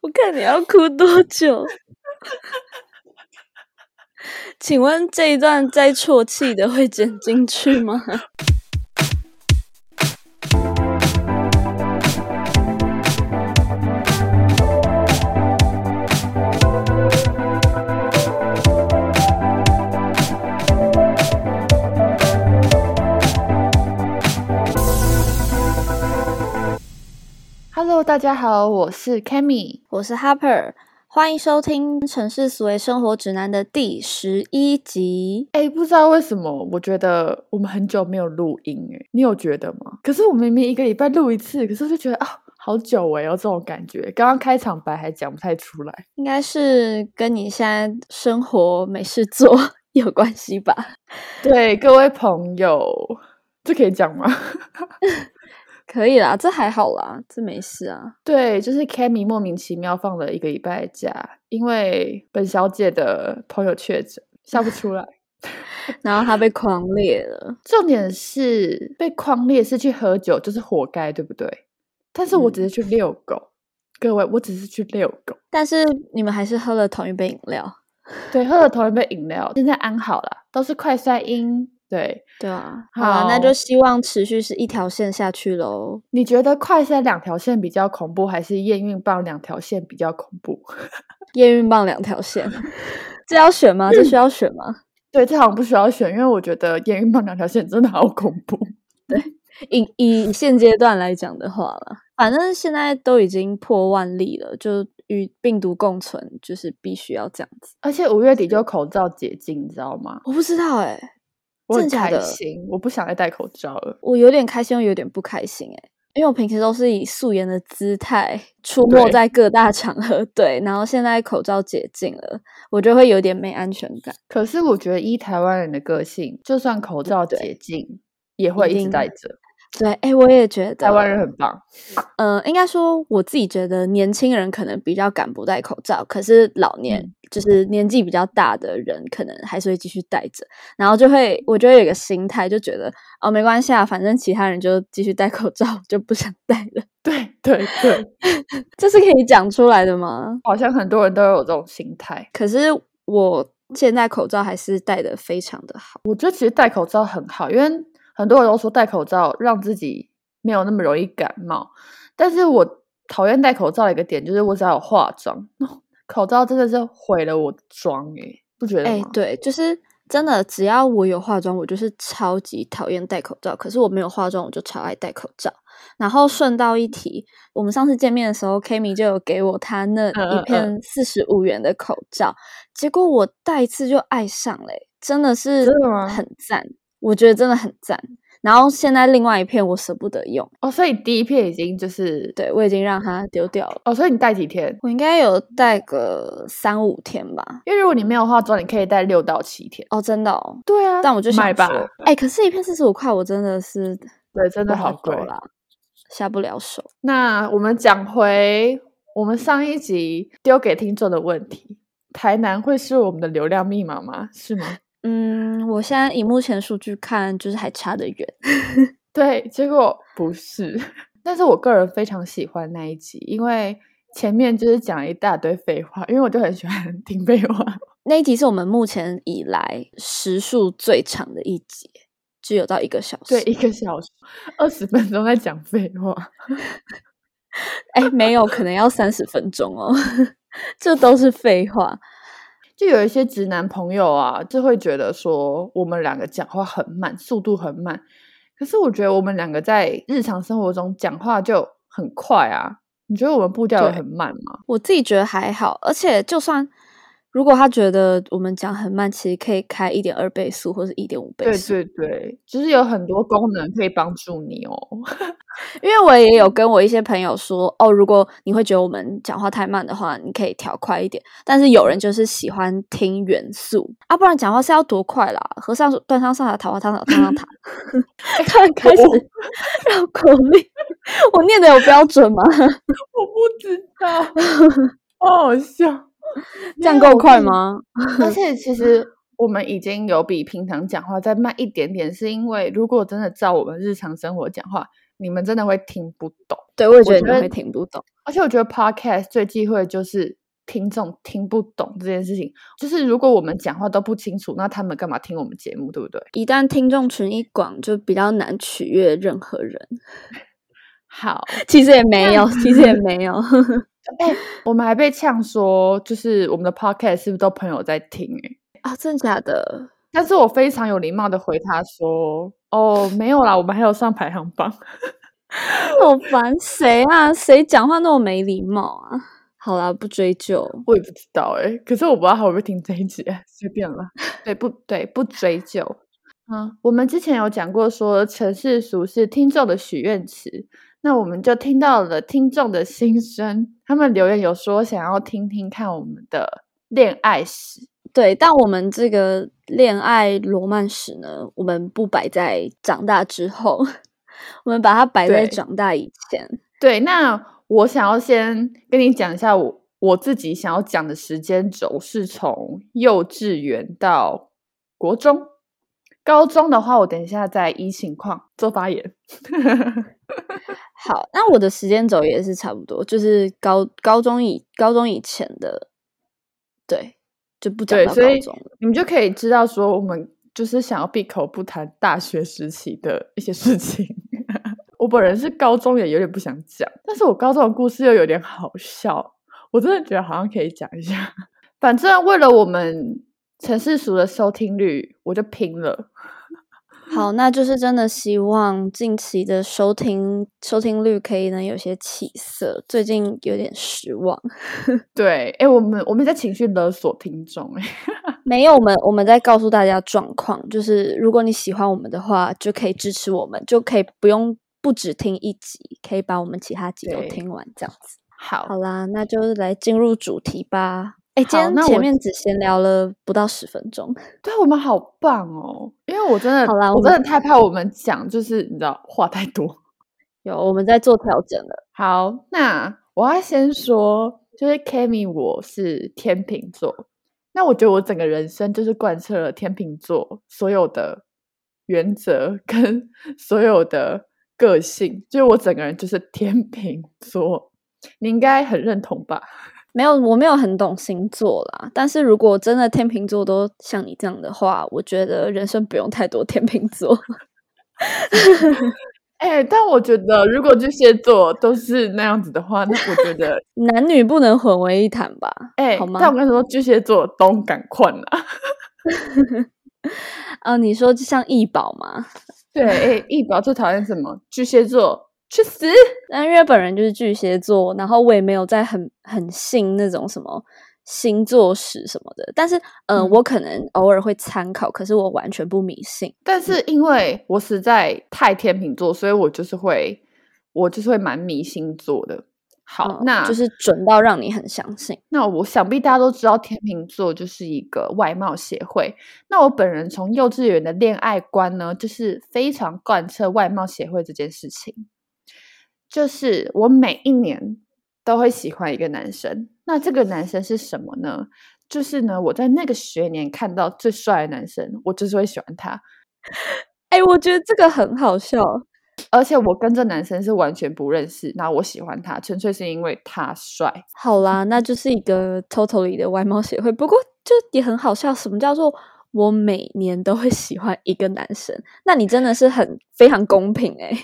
我看你要哭多久？请问这一段在啜泣的会剪进去吗大家好，我是 Cammy，我是 Harper，欢迎收听《城市思维生活指南》的第十一集。哎，不知道为什么，我觉得我们很久没有录音，哎，你有觉得吗？可是我明明一个礼拜录一次，可是就觉得啊，好久哎，有这种感觉。刚刚开场白还讲不太出来，应该是跟你现在生活没事做 有关系吧？对，各位朋友，这可以讲吗？可以啦，这还好啦，这没事啊。对，就是 Cammy 莫名其妙放了一个礼拜假，因为本小姐的朋友确诊，笑不出来，然后她被框裂了。重点是被框裂是去喝酒，就是活该，对不对？但是我只是去遛狗，各位，我只是去遛狗。但是你们还是喝了同一杯饮料，对，喝了同一杯饮料，现在安好了，都是快衰阴。对对啊，好，那就希望持续是一条线下去喽。你觉得快筛两条线比较恐怖，还是验孕棒两条线比较恐怖？验孕棒两条线，这要选吗？这需要选吗？对，这好像不需要选，因为我觉得验孕棒两条线真的好恐怖。对，以以现阶段来讲的话了，反正现在都已经破万例了，就与病毒共存，就是必须要这样子。而且五月底就口罩解禁，你知道吗？我不知道哎。我很开心，我不想再戴口罩了。我有点开心，又有点不开心哎，因为我平时都是以素颜的姿态出没在各大场合，对。然后现在口罩解禁了，我就会有点没安全感。可是我觉得，依台湾人的个性，就算口罩解禁，也会一直戴着。对，哎，我也觉得台湾人很棒。嗯，应该说我自己觉得年轻人可能比较敢不戴口罩，可是老年就是年纪比较大的人，可能还是会继续戴着。然后就会，我就会有一个心态，就觉得哦，没关系啊，反正其他人就继续戴口罩，就不想戴了。对对对，这是可以讲出来的吗？好像很多人都有这种心态。可是我现在口罩还是戴的非常的好。我觉得其实戴口罩很好，因为。很多人都说戴口罩让自己没有那么容易感冒，但是我讨厌戴口罩的一个点就是我只要有化妆，口罩真的是毁了我的妆诶，不觉得吗？对，就是真的，只要我有化妆，我就是超级讨厌戴口罩。可是我没有化妆，我就超爱戴口罩。然后顺道一提，我们上次见面的时候，Kimi 就有给我他那一片四十五元的口罩，结果我戴一次就爱上了，真的是很赞。我觉得真的很赞，然后现在另外一片我舍不得用哦，所以第一片已经就是对我已经让它丢掉了哦，所以你戴几天？我应该有戴个三五天吧，因为如果你没有化妆，你可以戴六到七天哦，真的哦，对啊，但我就想吧，哎，可是一片四十五块，我真的是对，真的好贵啦，下不了手。那我们讲回我们上一集丢给听众的问题：台南会是我们的流量密码吗？是吗？嗯，我现在以目前数据看，就是还差得远。对，结果不是。但是我个人非常喜欢那一集，因为前面就是讲了一大堆废话，因为我就很喜欢听废话。那一集是我们目前以来时数最长的一集，只有到一个小时。对，一个小时二十分钟在讲废话。哎，没有，可能要三十分钟哦。这都是废话。就有一些直男朋友啊，就会觉得说我们两个讲话很慢，速度很慢。可是我觉得我们两个在日常生活中讲话就很快啊。你觉得我们步调很慢吗？我自己觉得还好，而且就算。如果他觉得我们讲很慢，其实可以开一点二倍速或者一点五倍速。对对对，就是有很多功能可以帮助你哦。因为我也有跟我一些朋友说，哦，如果你会觉得我们讲话太慢的话，你可以调快一点。但是有人就是喜欢听元素啊，不然讲话是要多快啦？和尚端上上塔，桃花汤汤汤汤塔。突然 开始绕口令，我念的有标准吗？我不知道，好好笑。这样够快吗？而且其实 我们已经有比平常讲话再慢一点点，是因为如果真的照我们日常生活讲话，你们真的会听不懂。对，我也觉得你会听不懂。而且我觉得 podcast 最忌讳的就是听众听不懂这件事情。就是如果我们讲话都不清楚，那他们干嘛听我们节目，对不对？一旦听众群一广，就比较难取悦任何人。好，其实也没有，其实也没有。哎、我们还被呛说，就是我们的 podcast 是不是都朋友在听、欸？啊，真的假的？但是我非常有礼貌的回他说：“哦，没有啦，我们还有上排行榜。好烦，谁啊？谁讲话那么没礼貌啊？好啦，不追究。”我也不知道哎、可是我不知道他会不会听这一集，随便了。对，不对，不追究。嗯，我们之前有讲过说城市俗是听众的许愿池，那我们就听到了听众的心声，他们留言有说想要听听看我们的恋爱史。对，但我们这个恋爱罗曼史呢，我们不摆在长大之后，我们把它摆在长大以前。对，那我想要先跟你讲一下我我自己想要讲的时间轴是从幼稚园到国中，高中的话我等一下再依情况做发言。好，那我的时间轴也是差不多，就是高高中以高中以前的，对，就不讲对，到所以高中了。你们就可以知道说我们就是想要闭口不谈大学时期的一些事情。我本人是高中也有点不想讲，但是我高中的故事又有点好笑，我真的觉得好像可以讲一下。反正为了我们城市俗的收听率，我就拼了。好，那就是真的希望近期的收听收听率可以能有些起色，最近有点失望。对，哎，我们我们在情绪勒索听众，哎，没有，我们我们在告诉大家状况，就是如果你喜欢我们的话，就可以支持我们，就可以不用不只听一集，可以把我们其他集都听完，这样子。好，好啦，那就来进入主题吧。哎，今天那前面只闲聊了不到十分钟，对我们好棒哦，因为我真的，好啦我我真的太怕我们讲，就是你知道话太多。有我们在做调整了。好，那我要先说，就是 Kimi，我是天秤座。那我觉得我整个人生就是贯彻了天秤座所有的原则跟 所有的个性，就是我整个人就是天秤座。你应该很认同吧？没有，我没有很懂星座啦。但是如果真的天秤座都像你这样的话，我觉得人生不用太多天秤座。哎、但我觉得如果巨蟹座都是那样子的话，那我觉得，男女不能混为一谈吧？哎、好吗但我跟你说，巨蟹座都赶快啊！啊，你说就像易宝吗？对，哎、易宝最讨厌什么？巨蟹座去死！但因为本人就是巨蟹座，然后我也没有在很很信那种什么星座史什么的。但是，呃，嗯我可能偶尔会参考，可是我完全不迷信。但是因为我实在太天秤座，所以我就是会，我就是会蛮迷星座的。好，嗯那就是准到让你很相信。那我想必大家都知道，天秤座就是一个外貌协会。那我本人从幼稚园的恋爱观呢，就是非常贯彻外貌协会这件事情。就是我每一年都会喜欢一个男生，那这个男生是什么呢？就是呢，我在那个学年看到最帅的男生，我就是会喜欢他。哎、我觉得这个很好笑。而且我跟这男生是完全不认识，那我喜欢他，纯粹是因为他帅。好啦，那就是一个 totally 的外貌协会。不过就也很好笑，什么叫做我每年都会喜欢一个男生？那你真的是很非常公平诶、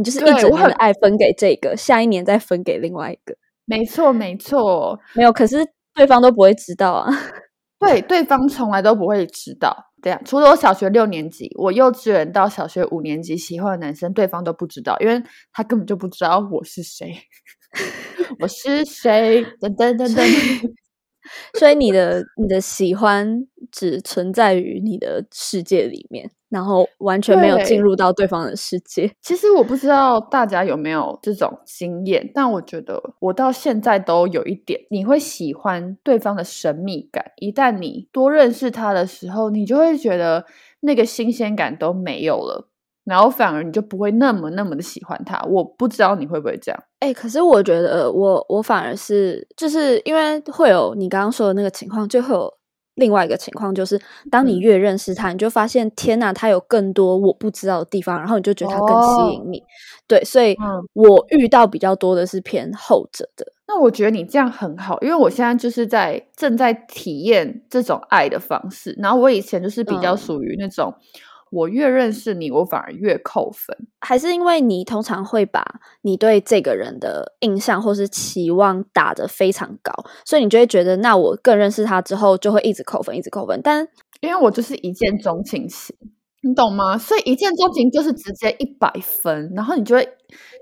你就是一直我很整年的爱分给这个，下一年再分给另外一个。没错，没错，没有，可是对方都不会知道啊。对，对方从来都不会知道。对啊，除了我小学六年级，我幼稚园到小学五年级喜欢的男生，对方都不知道，因为他根本就不知道我是谁。我是谁？噔噔噔噔。所以你的你的喜欢只存在于你的世界里面，然后完全没有进入到对方的世界。其实我不知道大家有没有这种经验，但我觉得我到现在都有一点，你会喜欢对方的神秘感。一旦你多认识他的时候，你就会觉得那个新鲜感都没有了，然后反而你就不会那么那么的喜欢他。我不知道你会不会这样。哎、可是我觉得我我反而是就是因为会有你刚刚说的那个情况，就会有另外一个情况就是，当你嗯越认识他，你就发现天呐，他有更多我不知道的地方，然后你就觉得他更吸引你。对，所以嗯我遇到比较多的是偏后者的。那我觉得你这样很好，因为我现在就是在正在体验这种爱的方式。然后我以前就是比较嗯属于那种，我越认识你，我反而越扣分。还是因为你通常会把你对这个人的印象或是期望打得非常高，所以你就会觉得，那我更认识他之后就会一直扣分，一直扣分。但因为我就是一见钟情型，你懂吗？所以一见钟情就是直接一百分，然后你就会，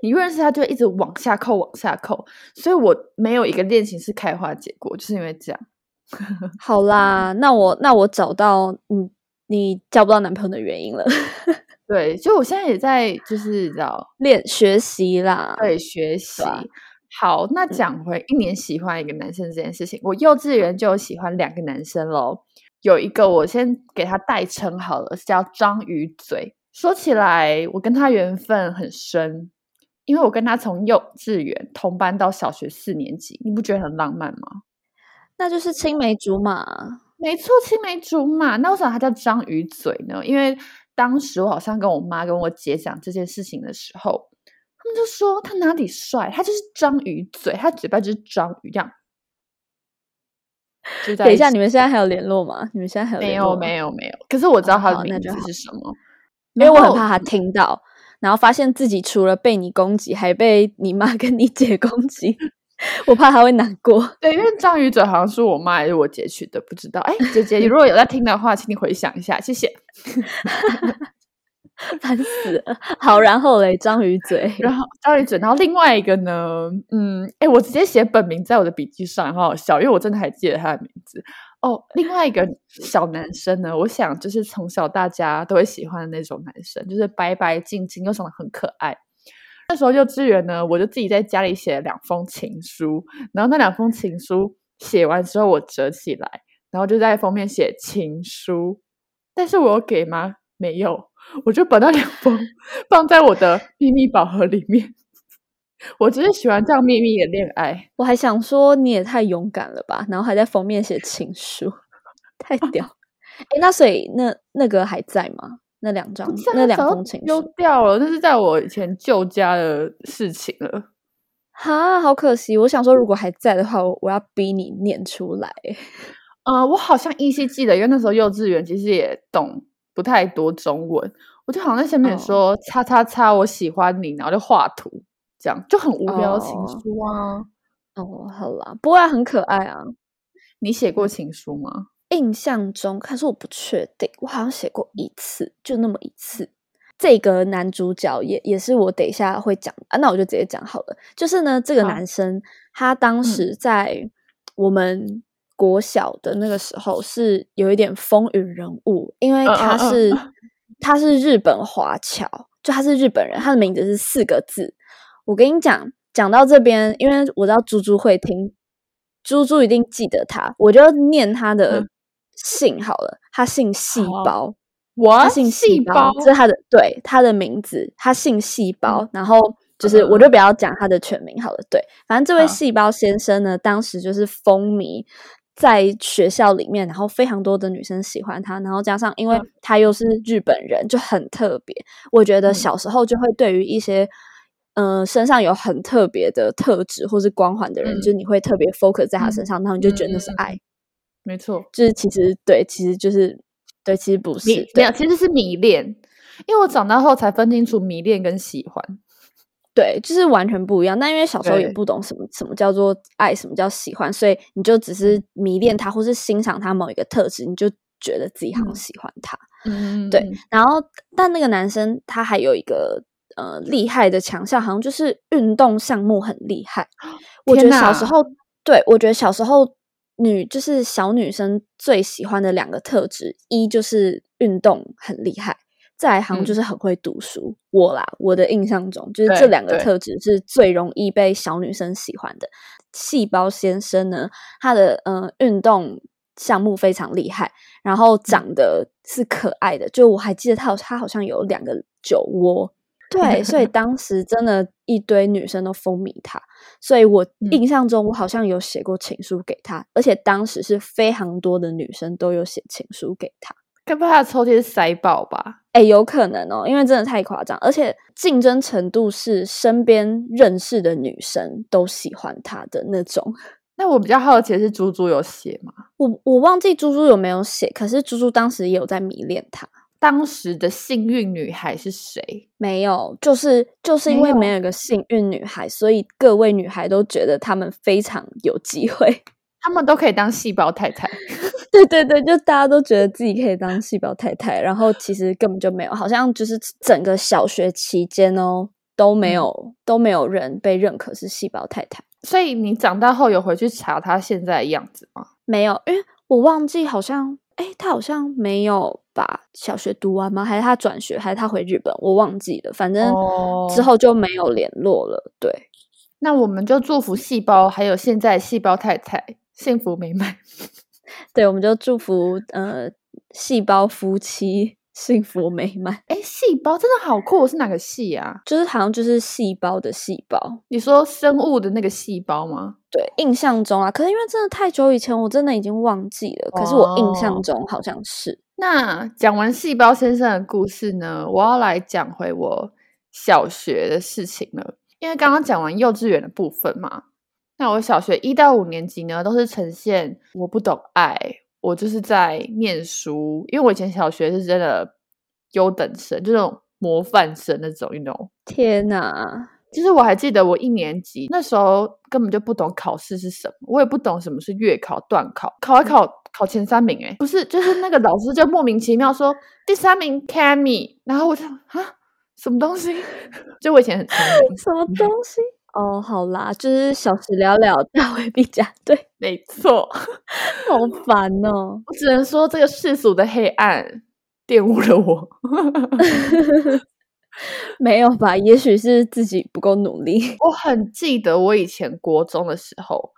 你越认识他就会一直往下扣，往下扣。所以我没有一个恋情是开花结果，就是因为这样。好啦，那我那我找到你你交不到男朋友的原因了，对，就我现在也在就是你知道练学习啦。对学习。啊好，那讲回一年喜欢一个男生这件事情，我幼稚园就有喜欢两个男生喽。有一个我先给他代称好了，是叫章鱼嘴。说起来，我跟他缘分很深，因为我跟他从幼稚园同班到小学四年级，你不觉得很浪漫吗？那就是青梅竹马。没错，青梅竹马。那为什么他叫章鱼嘴呢？因为当时我好像跟我妈跟我姐讲这件事情的时候，他们就说他哪里帅，他就是章鱼嘴，他嘴巴就是章鱼这样。就在等一下，你们现在还有联络吗？你们现在还有没联络吗有没有没有，可是我知道哦他的名字是什么，因为我很怕他听到，然后发现自己除了被你攻击，还被你妈跟你姐攻击，我怕他会难过。对，因为章鱼嘴好像是我妈还是我姐取的，不知道。哎，姐姐，你如果有在听的话，请你回想一下，谢谢。烦死了。好，然后嘞，章鱼嘴，然后章鱼嘴，然后另外一个呢，嗯，哎，我直接写本名在我的笔记上，很好笑，因为我真的还记得他的名字。哦，另外一个小男生呢，我想就是从小大家都会喜欢的那种男生，就是白白净净又长得很可爱。那时候幼稚园呢，我就自己在家里写了两封情书，然后那两封情书写完之后，我折起来，然后就在封面写情书。但是我有给吗？没有，我就把那两封 放在我的秘密宝盒里面。我只是喜欢这样秘密的恋爱。我还想说你也太勇敢了吧，然后还在封面写情书，太屌。哎，那所以那那个还在吗？那两张那两封情书丢，掉了，那是在我以前旧家的事情了。哈，好可惜。我想说，如果还在的话，我我要逼你念出来。呃，我好像依稀记得，因为那时候幼稚园其实也懂不太多中文，我就好像在前面哦说“叉叉叉”，我喜欢你，然后就画图，这样就很无聊的情哦书啊。哦，好啦，不过很可爱啊。你写过情书吗？印象中，可是我不确定，我好像写过一次，就那么一次。这个男主角也也是我等一下会讲啊，那我就直接讲好了。就是呢，这个男生他当时在我们国小的那个时候是有一点风云人物，因为嗯他嗯嗯是、他是日本华侨，就他是日本人，他的名字是四个字。我跟你讲，讲到这边，因为我知道猪猪会听，猪猪一定记得他，我就念他的嗯姓好了。他姓细胞，我他姓细胞，这是他的对他的名字，他姓细胞。然后就是，嗯我就不要讲他的全名好了。对，反正这位细胞先生呢，当时就是风靡在学校里面，然后非常多的女生喜欢他，然后加上因为嗯他又是日本人，就很特别。我觉得嗯小时候就会对于一些。嗯、身上有很特别的特质或是光环的人，嗯就你会特别 focus 在他嗯身上，然后你就觉得那是爱。没错，就是其实对，其实就是对，其实不是迷对没有，其实是迷恋，因为我长大后才分清楚迷恋跟喜欢。对，就是完全不一样。但因为小时候也不懂什么什么叫做爱，什么叫喜欢，所以你就只是迷恋他，或是欣赏他某一个特质，你就觉得自己好像嗯喜欢他。嗯，对，然后但那个男生他还有一个呃厉害的强项，好像就是运动项目很厉害。我觉得小时候，对我觉得小时候女就是小女生最喜欢的两个特质，一就是运动很厉害。再来好像就嗯是很会读书，我啦，我的印象中就是这对两个特质是最容易被小女生喜欢的。细胞先生呢，他的呃运动项目非常厉害，然后嗯长得是可爱的，就我还记得他有他好像有两个酒窝，对，所以 当时真的一堆女生都风靡他，所以我嗯印象中我好像有写过情书给他，而且当时是非常多的女生都有写情书给他。该不会他的抽屉是塞爆吧？哎，有可能哦，因为真的太夸张，而且竞争程度是身边认识的女生都喜欢他的那种。那我比较好奇的是，猪猪有写吗？我我忘记猪猪有没有写，可是猪猪当时也有在迷恋他。当时的幸运女孩是谁？没有，就是就是因为没有一个幸运女孩，所以各位女孩都觉得她们非常有机会。她们都可以当细胞太太。对对对，就大家都觉得自己可以当细胞太太，然后其实根本就没有，好像就是整个小学期间哦都没有、都没有人被认可是细胞太太，所以你长大后有回去查她现在的样子吗？没有，因为我忘记好像，哎，他好像没有把小学读完吗？还是他转学，还是他回日本？我忘记了，反正哦之后就没有联络了。对，那我们就祝福细胞还有现在细胞太太幸福美满。对，我们就祝福呃细胞夫妻幸福美满，哎，细胞真的好酷，是哪个细啊？就是好像就是细胞的细胞。你说生物的那个细胞吗？对，印象中啊，可是因为真的太久以前，我真的已经忘记了。可是我印象哦中好像是，那讲完细胞先生的故事呢，我要来讲回我小学的事情了。因为刚刚讲完幼稚园的部分嘛，那我小学一到五年级呢，都是呈现我不懂爱，我就是在念书。因为我以前小学是真的优等生，就那种模范生那种，you know。天哪！其实我还记得我一年级那时候根本就不懂考试是什么，我也不懂什么是月考、段考，考一考考前三名、欸，不是，就是那个老师就莫名其妙说第三名 Cammy，然后我就啊什么东西？就我以前很聪明，什么东西？哦，好啦，就是小时了了，大未必佳对，没错，好烦哦。我只能说这个世俗的黑暗玷污了我。没有吧？也许是自己不够努力。我很记得我以前国中的时候，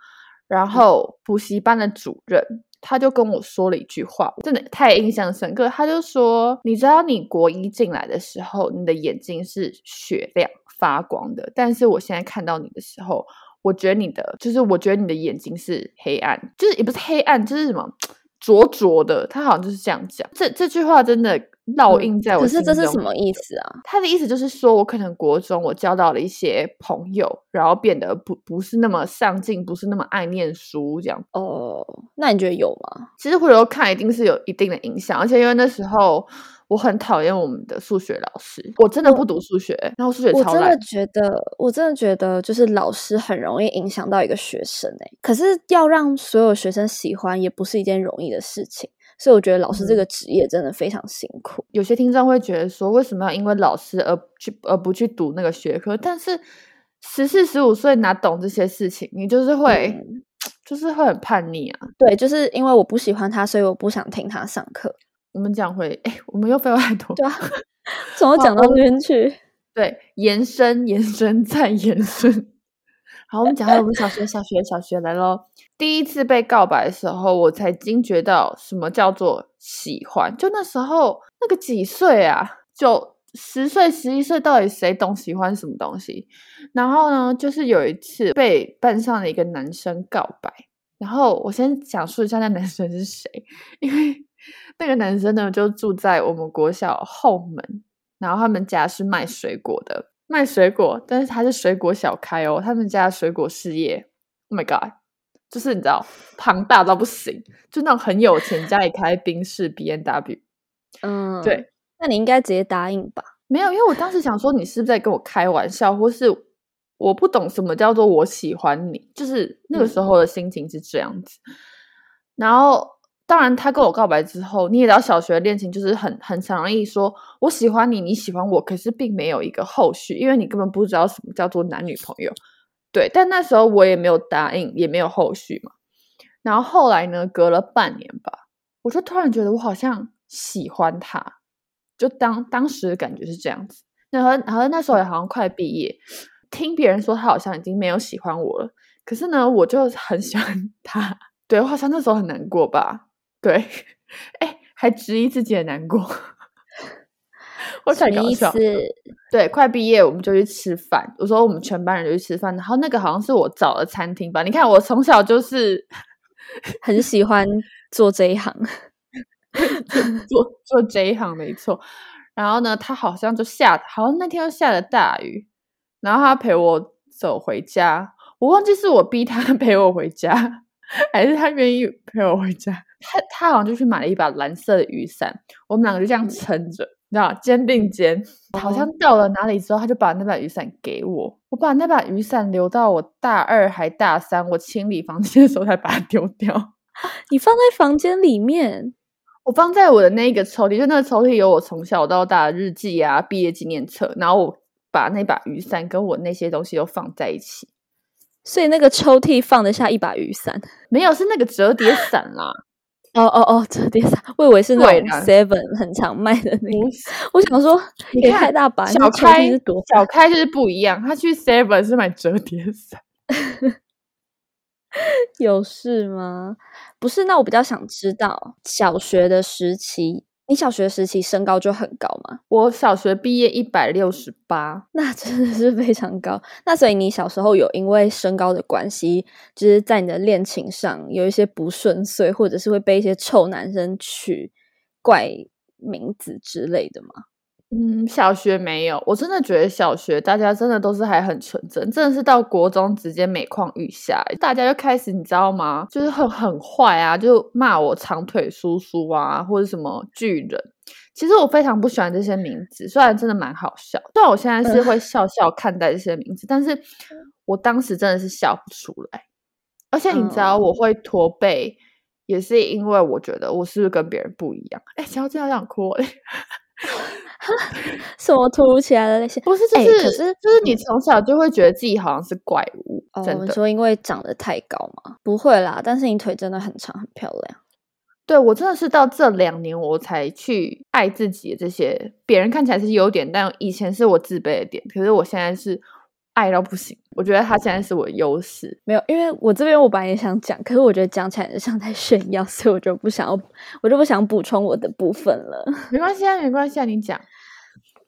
然后补习班的主任他就跟我说了一句话，真的太印象深刻。他就说：“你知道你国一进来的时候，你的眼睛是雪亮发光的，但是我现在看到你的时候，我觉得你的就是我觉得你的眼睛是黑暗，就是也不是黑暗，就是什么 灼灼的。”他好像就是这样讲。这这句话真的烙印在我可。是这是什么意思啊？他的意思就是说，我可能国中我交到了一些朋友，然后变得不不是那么上进，不是那么爱念书，这样。哦，那你觉得有吗？其实回头看，一定是有一定的影响，而且因为那时候我很讨厌我们的数学老师，我真的不读数学，然后数学超烂我真的。觉得，我真的觉得，就是老师很容易影响到一个学生诶、可是要让所有学生喜欢，也不是一件容易的事情。所以我觉得老师这嗯个职业真的非常辛苦。有些听众会觉得说，为什么要因为老师而去而不去读那个学科？但是十四十五岁哪懂这些事情？你就是会，嗯 就是会很叛逆啊。对，就是因为我不喜欢他，所以我不想听他上课。我们讲回，哎，我们又废话太多。对啊，怎么讲到这边去？对，延伸、延伸再延伸。好，我们讲回我们小学、小学、小学来咯。第一次被告白的时候，我才惊觉到什么叫做喜欢。就那时候，那个几岁啊，就十岁、十一岁，到底谁懂喜欢什么东西？然后呢，就是有一次被班上的一个男生告白，然后我先讲述一下那男生是谁，因为那个男生呢就住在我们国小后门，然后他们家是卖水果的，卖水果，但是他是水果小开哦，他们家的水果事业，Oh my god，就是你知道庞大到不行，就那种很有钱，家里开宾士、B N W，嗯，对，那你应该直接答应吧。没有，因为我当时想说你是不是在跟我开玩笑，或是我不懂什么叫做我喜欢你，就是那个时候的心情是这样子。然后，当然他跟我告白之后，你也知道小学恋情就是很很常容易说我喜欢你，你喜欢我，可是并没有一个后续，因为你根本不知道什么叫做男女朋友。对，但那时候我也没有答应，也没有后续嘛。然后后来呢，隔了半年吧，我就突然觉得我好像喜欢他，就当当时的感觉是这样子。然后，然后那时候也好像快毕业，听别人说他好像已经没有喜欢我了，可是呢，我就很喜欢他。对好像那时候很难过吧？对，哎，还质疑自己的难过。我太搞笑。思？对，快毕业我们就去吃饭。我说我们全班人就去吃饭，然后那个好像是我找的餐厅吧？你看我从小就是很喜欢做这一行。做做这一行没错。然后呢，他好像就下，好像那天又下了大雨，然后他陪我走回家。我忘记是我逼他 陪我回家，还是他愿意陪我回家。他他好像就去买了一把蓝色的雨伞，我们两个就这样撑着，你知道，肩并肩。好像到了哪里之后，他就把那把雨伞给我。我把那把雨伞留到我大二还大三，我清理房间的时候才把它丢掉。你放在房间里面，我放在我的那个抽屉，就那个抽屉有我从小到大的日记啊、毕业纪念册，然后我把那把雨伞跟我那些东西都放在一起。所以那个抽屉放得下一把雨伞。没有，是那个折叠伞啦。哦哦哦，折叠伞，我以为是那种 Seven 很常卖的那个。我想说，也你看太大把，那小抽开屉是多小开就是不一样，他去 Seven 是买折叠伞。有事吗？不是，那我比较想知道小学的时期，你小学时期身高就很高吗？我小学毕业一百六十八，那真的是非常高。那所以你小时候有因为身高的关系，就是在你的恋情上有一些不顺遂，或者是会被一些臭男生取怪名字之类的吗？嗯，小学没有。我真的觉得小学大家真的都是还很纯真，真的是到国中直接每况愈下，大家就开始你知道吗？就是很很坏啊，就骂我长腿叔叔啊，或者什么巨人。其实我非常不喜欢这些名字，虽然真的蛮好笑，虽然我现在是会笑笑看待这些名字，但是我当时真的是笑不出来。而且你知道我会驼背，也是因为我觉得我是不是跟别人不一样？哎，想要这样想哭哎。什么突如其来的那些？不是，就哎是、可是就是你从小就会觉得自己好像是怪物，哦，真的。你说因为长得太高吗？不会啦，但是你腿真的很长，很漂亮。对我真的是到这两年我才去爱自己的这些，别人看起来是优点，但以前是我自卑的点，可是我现在是爱到不行。我觉得他现在是我的优势。没有，因为我这边我本来也想讲，可是我觉得讲起来就像在炫耀，所以我就不想要，我就不想补充我的部分了。没关系啊，没关系啊，你讲。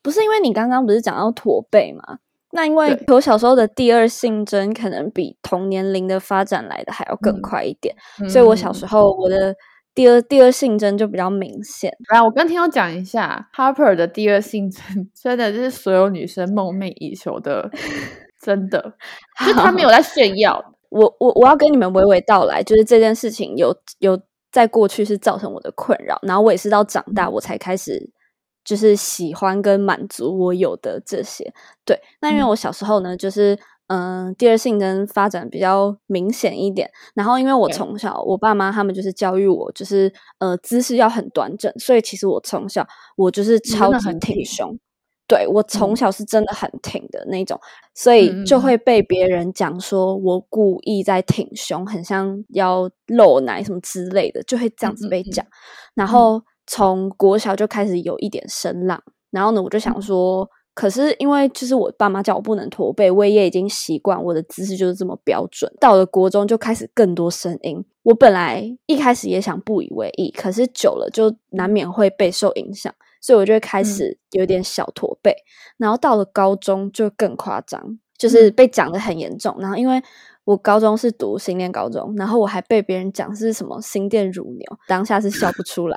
不是因为你刚刚不是讲到驼背嘛？那因为我小时候的第二性征可能比同年龄的发展来的还要更嗯快一点，所以我小时候我的第二第二性征就比较明显。来，我跟听众讲一下，Harper 的第二性征真的就是所有女生梦寐以求的，真的，就他没有在炫耀。我我我要跟你们娓娓道来，就是这件事情有有在过去是造成我的困扰，然后我也是到长大我才开始就是喜欢跟满足我有的这些。对，那因为嗯我小时候呢，就是嗯、呃第二性征发展比较明显一点，然后因为我从小我爸妈他们就是教育我，就是呃姿势要很端正，所以其实我从小我就是超级挺挺胸。对我从。嗯小是真的很挺的那种，所以就会被别人讲说我故意在挺胸，很像要露奶什么之类的，就会这样子嗯嗯嗯被讲。然后从国小就开始有一点声浪，然后呢，我就想嗯。说，可是因为就是我爸妈叫我不能驼背，我也已经习惯我的姿势就是这么标准。到了国中就开始更多声音，我本来一开始也想不以为意，可是久了就难免会被受影响。所以我就会开嗯始有点小驼背，然后到了高中就更夸张，就是嗯被讲的很严重。然后因为我高中是读新店高中，然后我还被别人讲是什么新店乳牛，当下是笑不出来。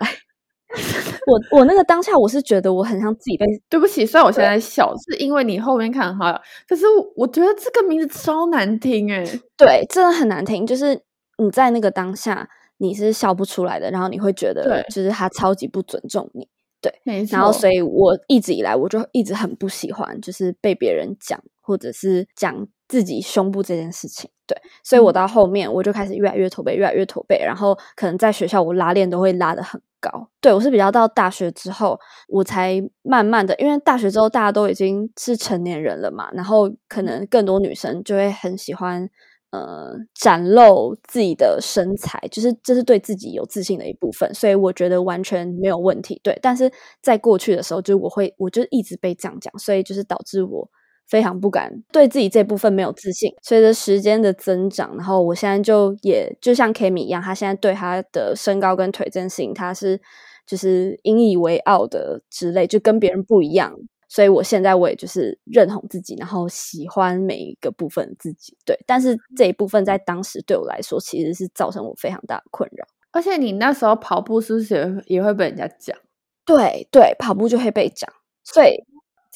我我那个当下我是觉得我很像自己被对不起，虽然我现在笑，是因为你后面看很好，可是我我觉得这个名字超难听哎。对，真的很难听。就是你在那个当下你是笑不出来的，然后你会觉得对就是他超级不尊重你。没错，然后，所以我一直以来我就一直很不喜欢，就是被别人讲或者是讲自己胸部这件事情。对，所以我嗯到后面我就开始越来越驼背，越来越驼背，然后可能在学校我拉链都会拉得很高。对我是比较到大学之后，我才慢慢的，因为大学之后大家都已经是成年人了嘛，然后可能更多女生就会很喜欢。呃，展露自己的身材，就是这是对自己有自信的一部分，所以我觉得完全没有问题。对，但是在过去的时候，就我会，我就一直被这样讲，所以就是导致我非常不敢对自己这部分没有自信。随着时间的增长，然后我现在就也就像 Kimi 一样，他现在对他的身高跟腿这件事情，他是就是引以为傲的之类，就跟别人不一样。所以我现在我也就是认同自己，然后喜欢每一个部分自己。对，但是这一部分在当时对我来说，其实是造成我非常大的困扰。而且你那时候跑步是不是也也会被人家讲？对对，跑步就会被讲，所以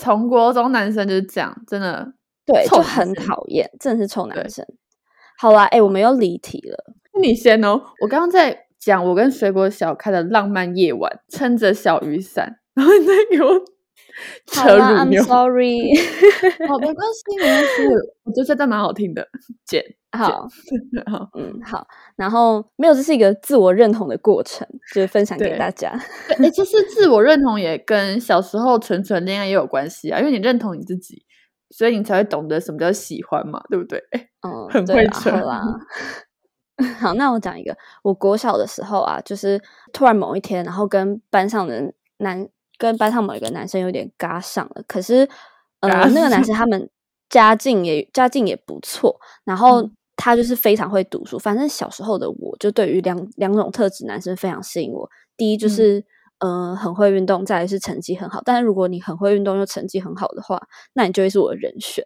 从国中男生就是这样，真的对就很生讨厌，真的是臭男生。好啦，哎、我们又离题了。你先哦，我刚刚在讲我跟水果小开的浪漫夜晚，撑着小雨伞，然后你再给我 扯乳牛。sorry。好，没关系，没关系，我我觉得这段蛮好听的，剪好，好。嗯，好。然后没有，这是一个自我认同的过程，就是分享给大家。哎、其实自我认同也跟小时候纯纯恋爱也有关系啊，因为你认同你自己，所以你才会懂得什么叫喜欢嘛，对不对？哎嗯，很会扯好啦。好，那我讲一个，我国小的时候啊，就是突然某一天，然后跟班上的男，跟班上某一个男生有点嘎上了。可是，呃，那个男生 他们家境也家境也不错，然后嗯他就是非常会读书。反正小时候的我就对于两两种特质男生非常吸引我。第一就嗯是、呃很会运动，再来是成绩很好。但是如果你很会运动又成绩很好的话，那你就会是我的人选。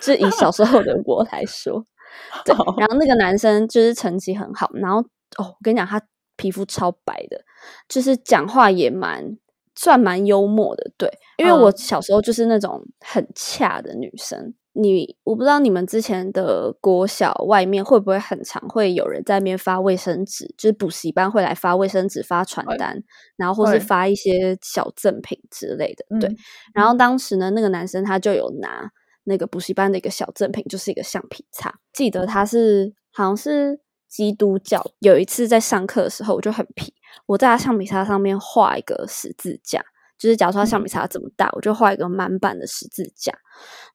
就以小时候的 我来说，对，然后那个男生就是成绩很好，然后哦，我跟你讲，他皮肤超白的，就是讲话也蛮算蛮幽默的，对，因为我嗯小时候就是那种很恰的女生。你我不知道你们之前的国小外面会不会很常会有人在那边发卫生纸，就是补习班会来发卫生纸、发传会单，然后或是会发一些小赠品之类的，对。嗯然后当时呢，那个男生他就有拿那个补习班的一个小赠品，就是一个橡皮擦。记得他是好像是基督教。有一次在上课的时候，我就很皮，我在他橡皮擦上面画一个十字架，就是假如说他橡皮擦这么大，我就画一个满版的十字架。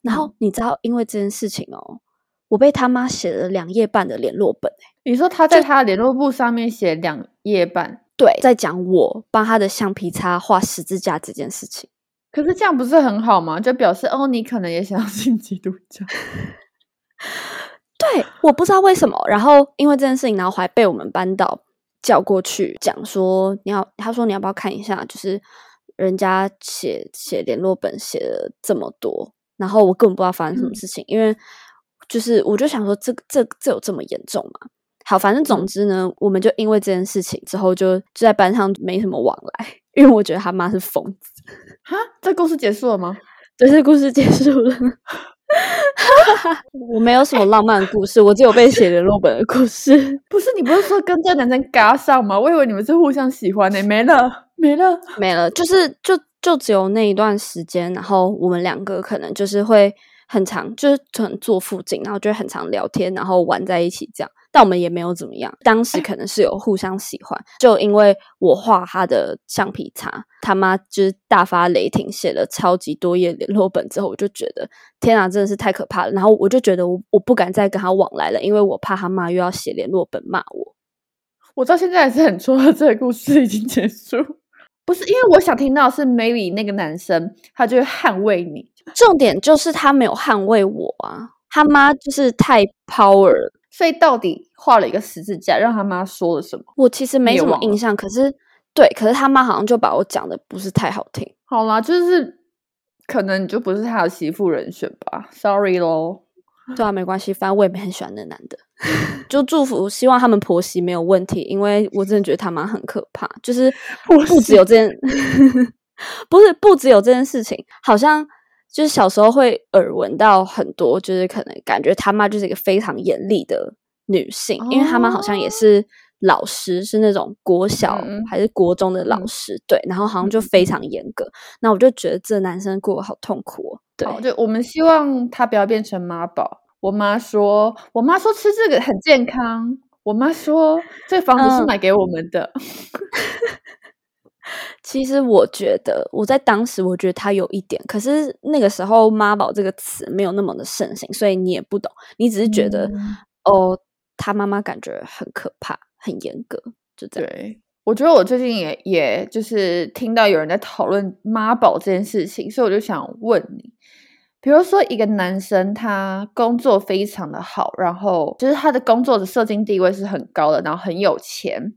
然后你知道，因为这件事情哦，我被他妈写了两页半的联络本、欸。你说他在他的联络簿上面写两页半，对，在讲我帮他的橡皮擦画十字架这件事情。可是这样不是很好吗？就表示哦，你可能也想要 信基督教。对，我不知道为什么。然后因为这件事情，然后还被我们班导叫过去讲说，你要他说你要不要看一下，就是人家写写联络本写了这么多，然后我根本不知道发生什么嗯事情，因为就是我就想说，这这这有这么严重吗？好，反正总嗯之呢，我们就因为这件事情之后就，就在班上没什么往来，因为我觉得他妈是疯子。哈，这故事结束了吗？对，这故事结束了。我没有什么浪漫的故事，我只有被写联络本的故事。不是，你不是说跟这个男生嘎上吗？我以为你们是互相喜欢呢、没了，没了。没了，就是就就只有那一段时间，然后我们两个可能就是会很常，就是可能坐附近，然后就会很常聊天，然后玩在一起这样。但我们也没有怎么样，当时可能是有互相喜欢，就因为我画他的橡皮擦，他妈就是大发雷霆，写了超级多页联络本之后，我就觉得天啊，真的是太可怕了。然后我就觉得我我不敢再跟他往来了，因为我怕他妈又要写联络本骂我。我到现在还是很错，这个故事已经结束。不是因为我想听到是 maybe 那个男生他就会捍卫你，重点就是他没有捍卫我啊，他妈就是太 power 了。所以到底画了一个十字架，让他妈说了什么？我其实没什么印象，可是对，可是他妈好像就把我讲的不是太好听。好啦，就是可能你就不是他的媳妇人选吧，sorry 咯。对啊，没关系，反正我也没很喜欢那男的。就祝福，希望他们婆媳没有问题，因为我真的觉得他妈很可怕。就是婆不只有这件，不是不只有这件事情，好像就是小时候会耳闻到很多，就是可能感觉他妈就是一个非常严厉的女性，因为他妈好像也哦是老师，是那种国小还是国中的老嗯师，对，然后好像就嗯非常严格。那我就觉得这男生过得好痛苦哦。对，好，就我们希望他不要变成妈宝。我妈说，我妈说吃这个很健康。我妈说，这房子是嗯买给我们的。其实我觉得，我在当时我觉得他有一点，可是那个时候“妈宝”这个词没有那么的盛行，所以你也不懂，你只是觉得、嗯哦，他妈妈感觉很可怕、很严格，就这样。对，我觉得我最近也也就是听到有人在讨论妈宝这件事情，所以我就想问你，比如说一个男生他工作非常的好，然后就是他的工作的社经地位是很高的，然后很有钱，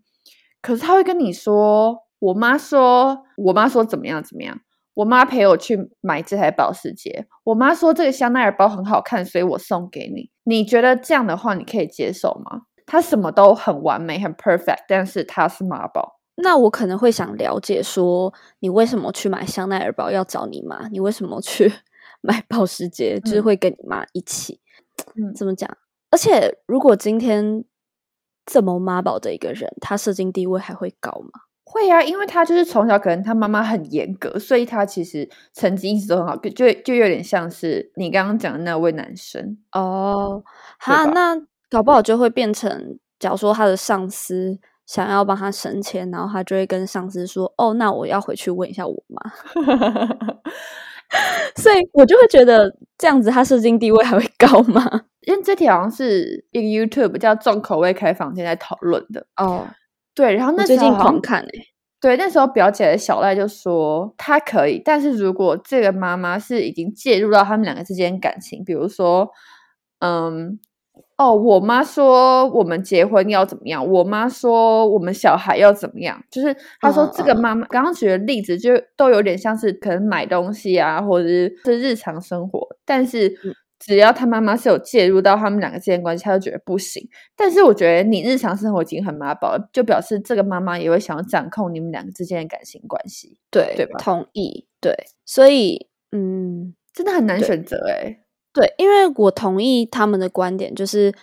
可是他会跟你说我妈说，我妈说怎么样怎么样。我妈陪我去买这台保时捷。我妈说这个香奈儿包很好看，所以我送给你。你觉得这样的话你可以接受吗？她什么都很完美，很 perfect，但是她是妈宝。那我可能会想了解说，你为什么去买香奈儿包要找你妈？你为什么去 买保时捷，就是会跟你妈一起？嗯，怎么讲？而且如果今天这么妈宝的一个人，他社经地位还会高吗？会啊，因为他就是从小可能他妈妈很严格，所以他其实成绩一直都很好，就就有点像是你刚刚讲的那位男生哦。哈，那搞不好就会变成，假如说他的上司想要帮他升迁，然后他就会跟上司说：“哦，那我要回去问一下我妈。”所以我就会觉得这样子，他社经地位还会高吗？因为这条好像是一个 YouTube 叫重口味开房间在讨论的哦。对，然后那最近狂看诶，对，那时候表姐的小赖就说他可以，但是如果这个妈妈是已经介入到他们两个之间感情，比如说，嗯，哦，我妈说我们结婚要怎么样，我妈说我们小孩要怎么样，就是她说这个妈妈刚刚举的例子就都有点像是可能买东西啊，或者是是日常生活，但是。只要他妈妈是有介入到他们两个之间关系，他就觉得不行。但是我觉得你日常生活已经很妈宝了，就表示这个妈妈也会想要掌控你们两个之间的感情关系，对对吧？同意，对。所以，嗯，真的很难选择哎。对，因为我同意他们的观点，就是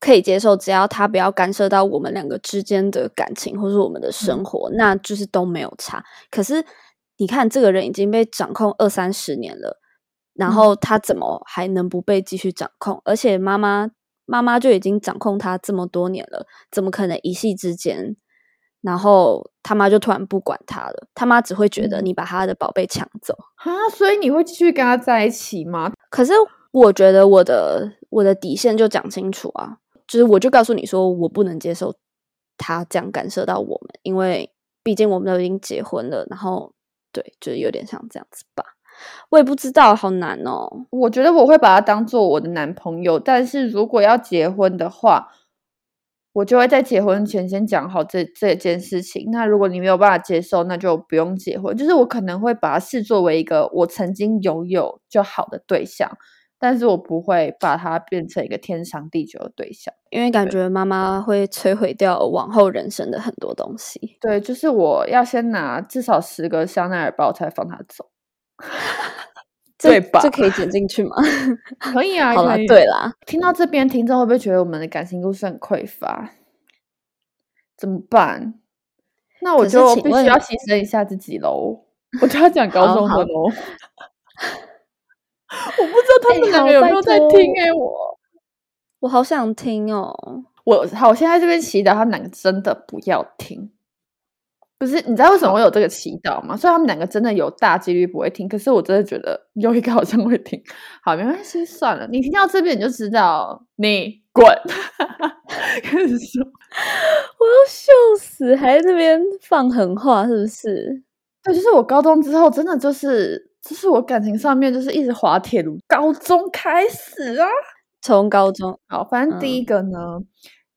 可以接受，只要他不要干涉到我们两个之间的感情，或是我们的生活，那就是都没有差。可是你看，这个人已经被掌控二三十年了。然后他怎么还能不被继续掌控？而且妈妈妈妈就已经掌控他这么多年了，怎么可能一夕之间，然后他妈就突然不管他了？他妈只会觉得你把他的宝贝抢走啊！所以你会继续跟他在一起吗？可是我觉得我的我的底线就讲清楚啊，就是我就告诉你说，我不能接受他这样干涉到我们，因为毕竟我们都已经结婚了。然后对，就是有点像这样子吧。我也不知道，好难哦。我觉得我会把他当做我的男朋友，但是如果要结婚的话，我就会在结婚前先讲好这这件事情。那如果你没有办法接受，那就不用结婚。就是我可能会把他视作为一个我曾经拥有就好的对象，但是我不会把他变成一个天长地久的对象，因为感觉妈妈会摧毁掉往后人生的很多东西。对，就是我要先拿至少十个香奈儿包才放他走。对吧？这可以剪进去吗？可以啊。好了，对啦，听到这边，听众会不会觉得我们的感情故事很匮乏？怎么办？那我就必须要牺牲一下自己喽。我就要讲高中的喽。我不知道他们两个有没有在听哎，我我好想听哦。我好，我现在这边祈祷他们两个真的不要听。不是，你知道为什么会有这个祈祷吗？所以他们两个真的有大几率不会听，可是我真的觉得有一个好像会听。好，没关系，算了。你听到这边你就知道，你滚。开始说，我要笑死，还在那边放狠话，是不是？对，就是我高中之后，真的就是，就是我感情上面就是一直滑铁卢。高中开始啊，从高中好，反正第一个呢。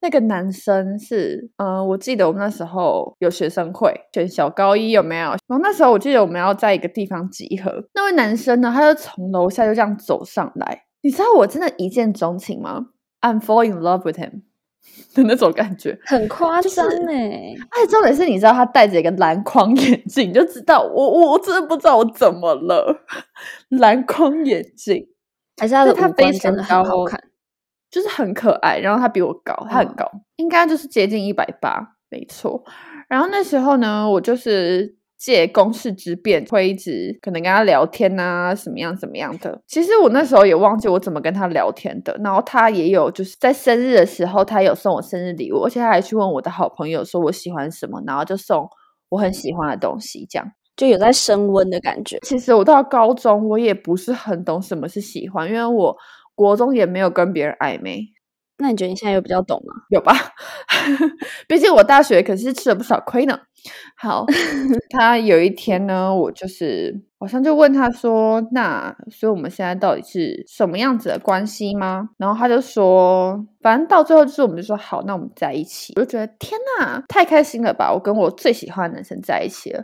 那个男生是，嗯，我记得我们那时候有学生会，选小高一有没有？然后那时候我记得我们要在一个地方集合。那位男生呢，他就从楼下就这样走上来，你知道我真的一见钟情吗？I'm fall in love with him 的那种感觉，很夸张哎！哎，重点是你知道他戴着一个蓝框眼镜，你就知道我我我真的不知道我怎么了，蓝框眼镜，还是他的五官真的很好看。就是很可爱，然后他比我高，他很高，应该就是接近一百八，没错。然后那时候呢，我就是借公事之便，会一直可能跟他聊天啊，什么样怎么样的。其实我那时候也忘记我怎么跟他聊天的。然后他也有就是在生日的时候，他有送我生日礼物，而且他还去问我的好朋友说我喜欢什么，然后就送我很喜欢的东西，这样就有在升温的感觉。其实我到高中，我也不是很懂什么是喜欢，因为我。国中也没有跟别人暧昧，那你觉得你现在有比较懂吗？有吧？毕竟我大学可是吃了不少亏呢。好，他有一天呢，我就是好像就问他说：“那所以我们现在到底是什么样子的关系吗？”然后他就说：“反正到最后就是我们就说好，那我们在一起。”我就觉得天呐，太开心了吧！我跟我最喜欢的男生在一起了。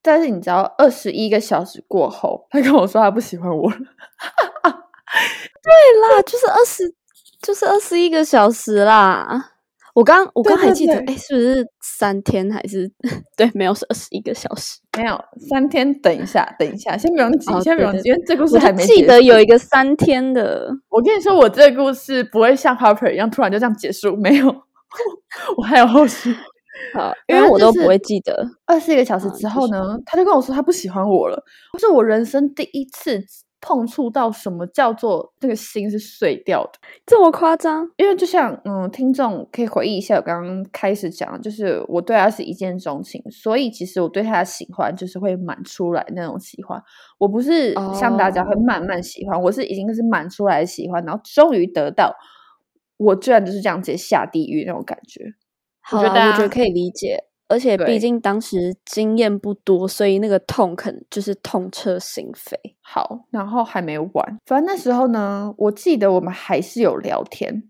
但是你知道，二十一个小时过后，他跟我说他不喜欢我了。对啦，就是二十，就是二十一个小时啦。我刚我刚还记得，哎，是不是三天还是 对？没有，是二十一个小时。没有三天。等一下，等一下，先不用急，先不用急，因为这故事还没记得有一个三天的。我跟你说，我这个故事不会像 Harper 一样突然就这样结束，没有，我还有后续。好，因为我都不会记得。二十一个小时之后呢，他就跟我说他不喜欢我了，是我人生第一次。碰触到什么叫做那个心是碎掉的，这么夸张？因为就像嗯，听众可以回忆一下，我刚刚开始讲，就是我对他是一见钟情，所以其实我对他的喜欢就是会满出来那种喜欢。我不是像大家会慢慢喜欢，我是已经是满出来的喜欢，然后终于得到，我居然就是这样直接下地狱那种感觉。好啊，我觉得可以理解。而且毕竟当时经验不多，所以那个痛可能就是痛彻心扉。好，然后还没完，反正那时候呢，我记得我们还是有聊天。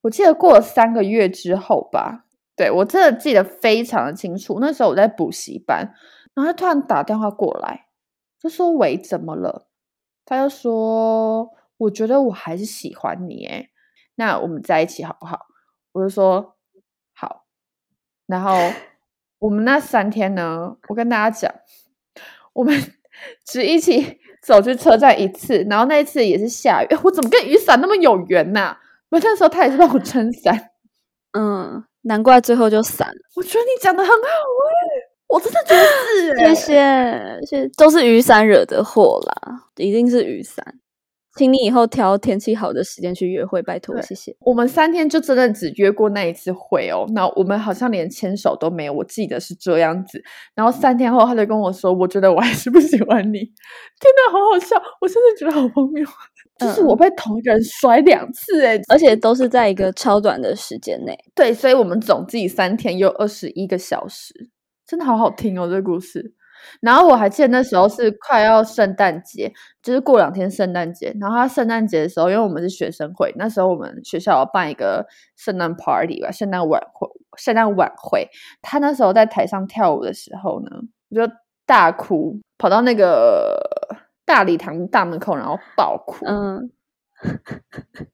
我记得过了三个月之后吧，对我真的记得非常的清楚。那时候我在补习班，然后他突然打电话过来，就说：“喂，怎么了？”他就说：“我觉得我还是喜欢你，诶那我们在一起好不好？”我就说：“好。”然后我们那三天呢，我跟大家讲，我们 只一起走去车站一次，然后那一次也是下雨。我怎么跟雨伞那么有缘呐？我那时候他也是帮我撑伞，嗯，难怪最后就散了。我觉得你讲的很好哎，我真的觉得是，谢谢，谢都是雨伞惹的祸啦，一定是雨伞。请你以后挑天气好的时间去约会，拜托，谢谢。我们三天就真的只约过那一次会哦，那我们好像连牵手都没有，我记得是这样子。然后三天后，他就跟我说：“我觉得我还是不喜欢你。”天哪，好好笑！我现在觉得好荒谬，就是我被同一个人甩两次哎，而且都是在一个超短的时间内。对，所以我们总计三天又二十一个小时，真的好好听哦，这个故事。然后我还记得那时候是快要圣诞节，就是过两天圣诞节。然后他圣诞节的时候，因为我们是学生会，那时候我们学校要办一个圣诞 party 吧，圣诞晚会。圣诞晚会，他那时候在台上跳舞的时候呢，我就大哭，跑到那个大礼堂大门口，然后爆哭。嗯，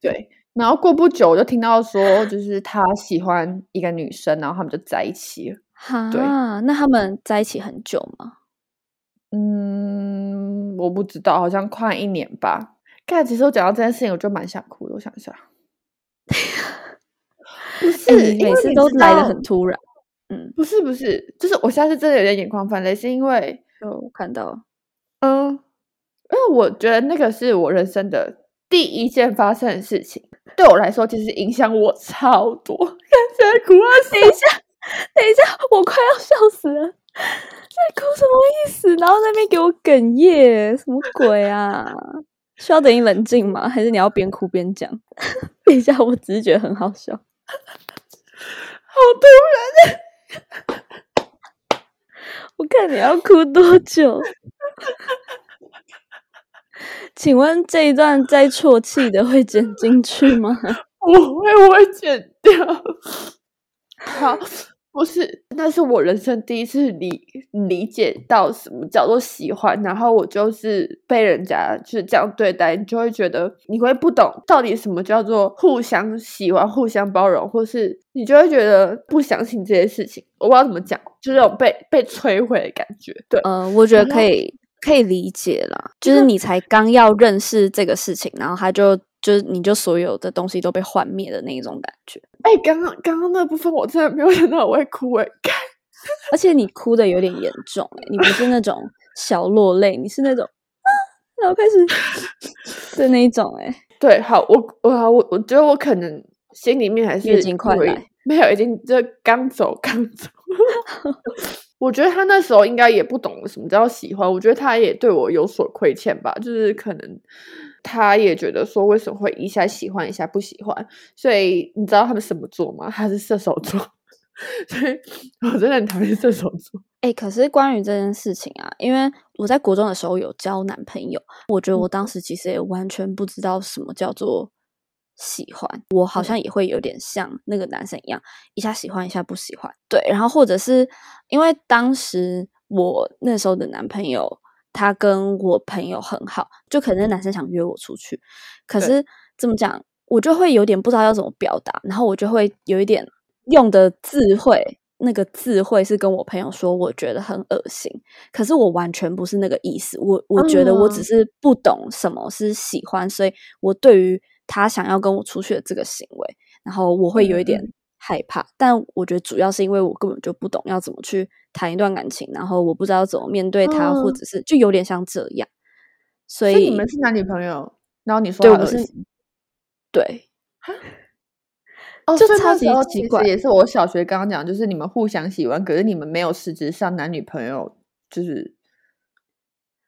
对。然后过不久，我就听到说，就是他喜欢一个女生，然后他们就在一起了。哈，那他们在一起很久吗？嗯，我不知道，好像快一年吧。刚才其实我讲到这件事情，我就蛮想哭的。我想一下，不是每次都来的很突然。嗯，不是不是，就是我现在是真的有点眼眶泛泪，是因为我看到，嗯，因为我觉得那个是我人生的第一件发生的事情，对我来说其实影响我超多。现在哭啊！等一下，等一下，我快要笑死了。在哭什么意思？然后那边给我哽咽，什么鬼啊？需要等你冷静吗？还是你要边哭边讲？等一下，我只是觉得很好笑，好突然！我看你要哭多久？请问这一段在啜泣的会剪进去吗？我会，我会剪掉。好。不是，那是我人生第一次理理解到什么叫做喜欢，然后我就是被人家就是这样对待，你就会觉得你会不懂到底什么叫做互相喜欢、互相包容，或是你就会觉得不相信这些事情。我不知道怎么讲，就是这种被被摧毁的感觉。对，嗯，我觉得可以可以理解啦，就是你才刚要认识这个事情，然后他就。就是你就所有的东西都被幻灭的那一种感觉。哎，刚刚刚刚那部分我真的没有想到我会哭哎，而且你哭的有点严重哎，你不是那种小落泪，你是那种啊，然后开始 的那一种哎。对，好，我我我我觉得我可能心里面还是已经快来，没有，已经就刚走刚走。我觉得他那时候应该也不懂什么叫喜欢，我觉得他也对我有所亏欠吧，就是可能。他也觉得说为什么会一下喜欢一下不喜欢，所以你知道他们什么座吗？他是射手座，所以我真的很讨厌射手座。哎、可是关于这件事情啊，因为我在国中的时候有交男朋友，我觉得我当时其实也完全不知道什么叫做喜欢，我好像也会有点像那个男生一样，一下喜欢一下不喜欢。对，然后或者是因为当时我那时候的男朋友，他跟我朋友很好，就可能那男生想约我出去，可是这么讲，我就会有点不知道要怎么表达，然后我就会有一点用的智慧。那个智慧是跟我朋友说，我觉得很恶心，可是我完全不是那个意思。我我觉得我只嗯是不懂什么是喜欢，所以我对于他想要跟我出去的这个行为，然后我会有一点嗯害怕。但我觉得主要是因为我根本就不懂要怎么去谈一段感情，然后我不知道怎么面对他，或嗯者是就有点像这样。所以所以你们是男女朋友，然后你说对对哦，就超级奇怪也是我小学刚刚讲，就是你们互相喜欢，可是你们没有实质上男女朋友，就是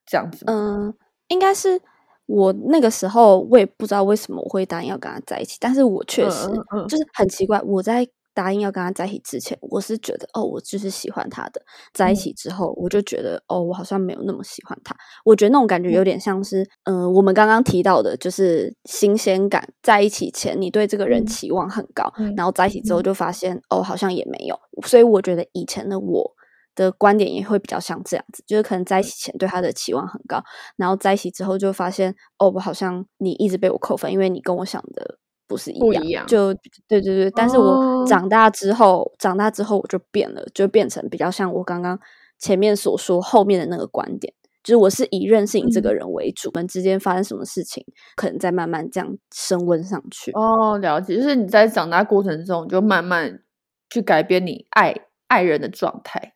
这样子。嗯，应该是我那个时候，我也不知道为什么我会答应要跟他在一起，但是我确嗯实就是很奇怪，我在答应要跟他在一起之前，我是觉得哦，我就是喜欢他的，在一嗯。起之后，我就觉得哦，我好像没有那么喜欢他，我觉得那种感觉有点像是，嗯、我们刚刚提到的，就是新鲜感，在一起前你对这个人嗯期望很高，嗯然后在一起之后嗯。就发现哦，好像也没有，所以我觉得以前的我。的观点也会比较像这样子，就是可能在一起前对他的期望很高，然后在一起之后就发现，哦，我好像你一直被我扣分，因为你跟我想的不是一样。不一样就对对对，但是哦我长大之后，长大之后我就变了，就变成比较像我刚刚前面所说后面的那个观点，就是我是以认识你这个嗯人为主，我们之间发生什么事情，可能再慢慢这样升温上去。哦，了解，就是你在长大过程中，你就慢慢去改变你爱爱人的状态。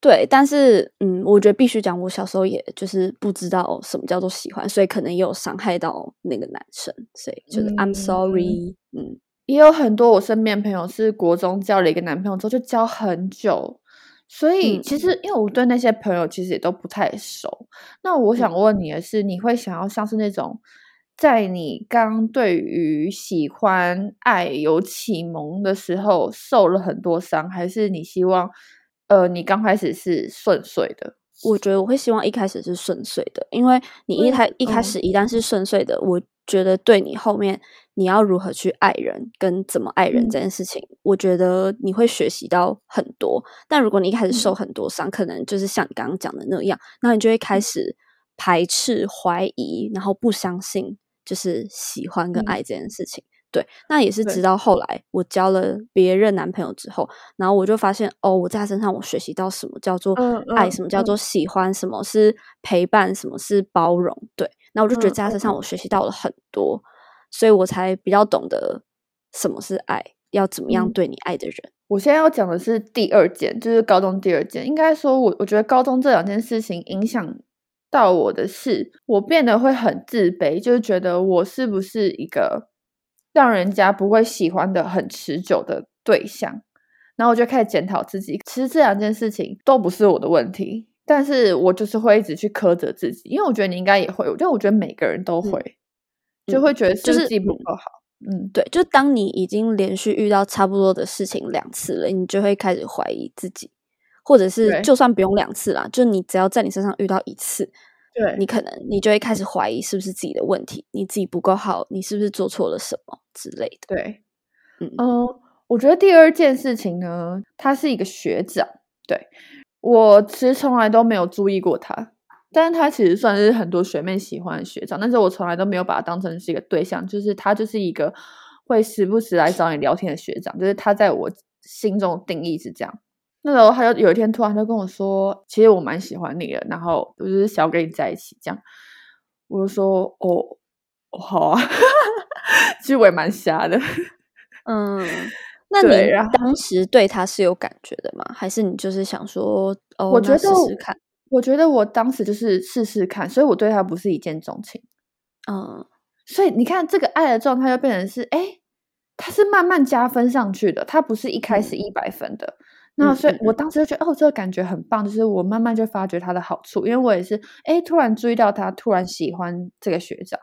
对，但是嗯，我觉得必须讲，我小时候也就是不知道什么叫做喜欢，所以可能也有伤害到那个男生，所以就是 I'm 嗯。sorry，嗯。也有很多我身边朋友是国中交了一个男朋友之后就交很久，所以嗯其实因为我对那些朋友其实也都不太熟。那我想问你的是，你会想要像是那种在你刚对于喜欢爱有启蒙的时候受了很多伤，还是你希望呃你刚开始是顺遂的？我觉得我会希望一开始是顺遂的，因为你一嗯开一开嗯始一旦是顺遂的，我觉得对你后面你要如何去爱人跟怎么爱人这嗯件事情，我觉得你会学习到很多。但如果你一开始受嗯很多伤，可能就是像你刚刚讲的那样，那你就会开嗯始排斥、怀疑，然后不相信就是喜欢跟嗯爱这件事情。对，那也是直到后来我交了别人男朋友之后，然后我就发现哦，我在他身上我学习到什么叫做嗯爱，嗯什么叫嗯做喜欢，什么是陪伴，什么是包容。对，那我就觉得嗯在他身上嗯我学习到了很多，所以我才比较懂得什么是爱，要怎么样嗯对你爱的人。我现在要讲的是第二件，就是高中第二件。应该说我，我觉得高中这两件事情影响到我的是，我变得会很自卑，就是觉得我是不是一个让人家不会喜欢的很持久的对象。然后我就开始检讨自己，其实这两件事情都不是我的问题，但是我就是会一直去苛责自己，因为我觉得你应该也会，因为我觉得每个人都会，就嗯会觉得就是不是自己不够好。嗯，对，就当你已经连续遇到差不多的事情两次了，你就会开始怀疑自己，或者是就算不用两次啦，就你只要在你身上遇到一次，对你可能你就会开始怀疑是不是自己的问题，你自己不够好，你是不是做错了什么之类的。对，嗯嗯，我觉得第二件事情呢，他是一个学长，对我其实从来都没有注意过他，但是他其实算是很多学妹喜欢的学长，但是我从来都没有把他当成是一个对象，就是他就是一个会时不时来找你聊天的学长，就是他在我心中的定义是这样。那时候他就有一天突然就跟我说，其实我蛮喜欢你的，然后我就是想要跟你在一起这样。我就说哦，哦好啊，其实我也蛮瞎的。嗯，那你当时对他是有感觉的吗？还是你就是想说，哦，我觉得试试看？我觉得我当时就是试试看，所以我对他不是一见钟情。嗯所以你看，这个爱的状态就变成是，哎，他是慢慢加分上去的，他不是一开始一百分的。嗯嗯所以我当时就觉得，哦，这个感觉很棒，就是我慢慢就发觉它的好处，因为我也是，哎，突然注意到他，突然喜欢这个学长，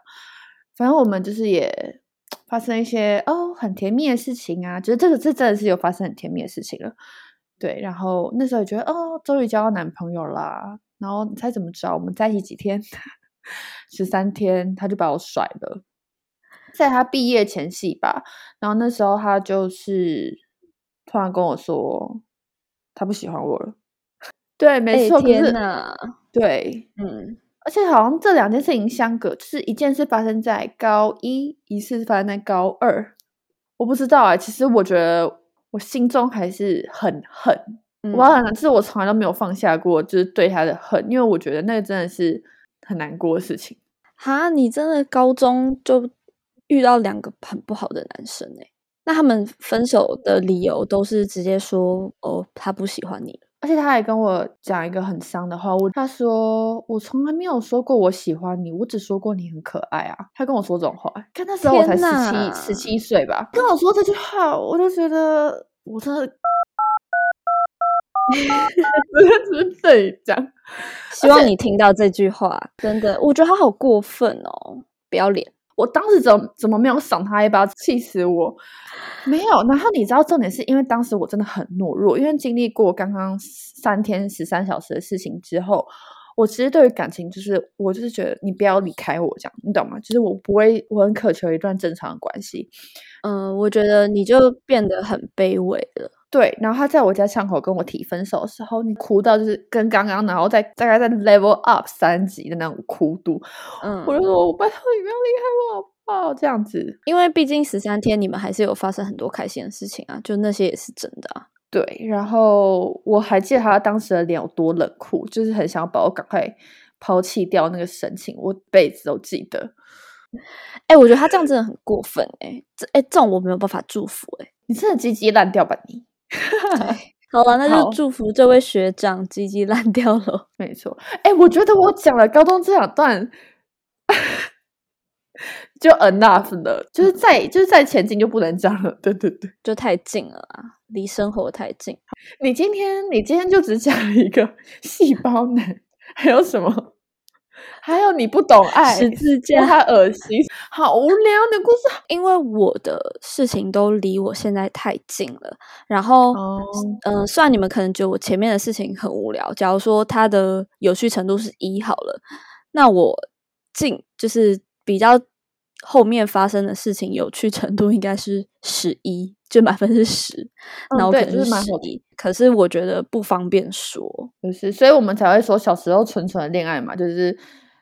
反正我们就是也发生一些哦很甜蜜的事情啊，觉得这个是真的是有发生很甜蜜的事情了。对，然后那时候也觉得哦，终于交到男朋友啦。然后你猜怎么着？我们在一起几天？十三天，他就把我甩了。在他毕业前夕吧，然后那时候他就是突然跟我说，他不喜欢我了。对，没错。天哪！对，嗯，而且好像这两件事情相隔，就是一件事发生在高一，一次发生在高二。我不知道啊，其实我觉得我心中还是很恨。我好像是我从来都没有放下过，就是对他的恨，因为我觉得那个真的是很难过的事情。哈，你真的高中就遇到两个很不好的男生哎？那他们分手的理由都是直接说哦，他不喜欢你而且他还跟我讲一个很伤的话，我他说我从来没有说过我喜欢你，我只说过你很可爱啊。他跟我说这种话，看那时候我才十七十七岁吧，跟我说这句话，我就觉得我真的。只是这一讲，希望你听到这句话。真的，我觉得他好过分哦，不要脸！我当时怎怎么没有赏他一巴，气死我！没有。然后你知道重点是因为当时我真的很懦弱，因为经历过刚刚三天十三小时的事情之后，我其实对于感情就是我就是觉得你不要离开我，这样你懂吗？就是我不会，我很渴求一段正常的关系。嗯，我觉得你就变得很卑微了。对，然后他在我家巷口跟我提分手的时候，你哭到就是跟刚刚，然后再大概在 level up 三级的那种哭度，嗯，我就说我拜托你不要离开我好不好？这样子，因为毕竟十三天你们还是有发生很多开心的事情啊，就那些也是真的啊。对，然后我还记得他当时的脸有多冷酷，就是很想要把我赶快抛弃掉那个神情，我辈子都记得。哎，我觉得他这样真的很过分哎，这哎这种我没有办法祝福哎，你真的鸡鸡烂掉吧你？好了，那就祝福这位学长鸡鸡烂掉了。没错，哎，我觉得我讲了高中这两段 就 enough 了，就是在就是在前进就不能讲了。对对对，就太近了啊，离生活太近。你今天你今天就只讲了一个细胞男，还有什么？还有你不懂爱，十字架，太恶心，好无聊的故事。因为我的事情都离我现在太近了，然后，嗯，虽然你们可能觉得我前面的事情很无聊，假如说它的有趣程度是一好了，那我近就是比较后面发生的事情有趣程度应该是十一，就满分是十，然后可能是十一。可是我觉得不方便说，就是，所以我们才会说小时候纯纯的恋爱嘛，就是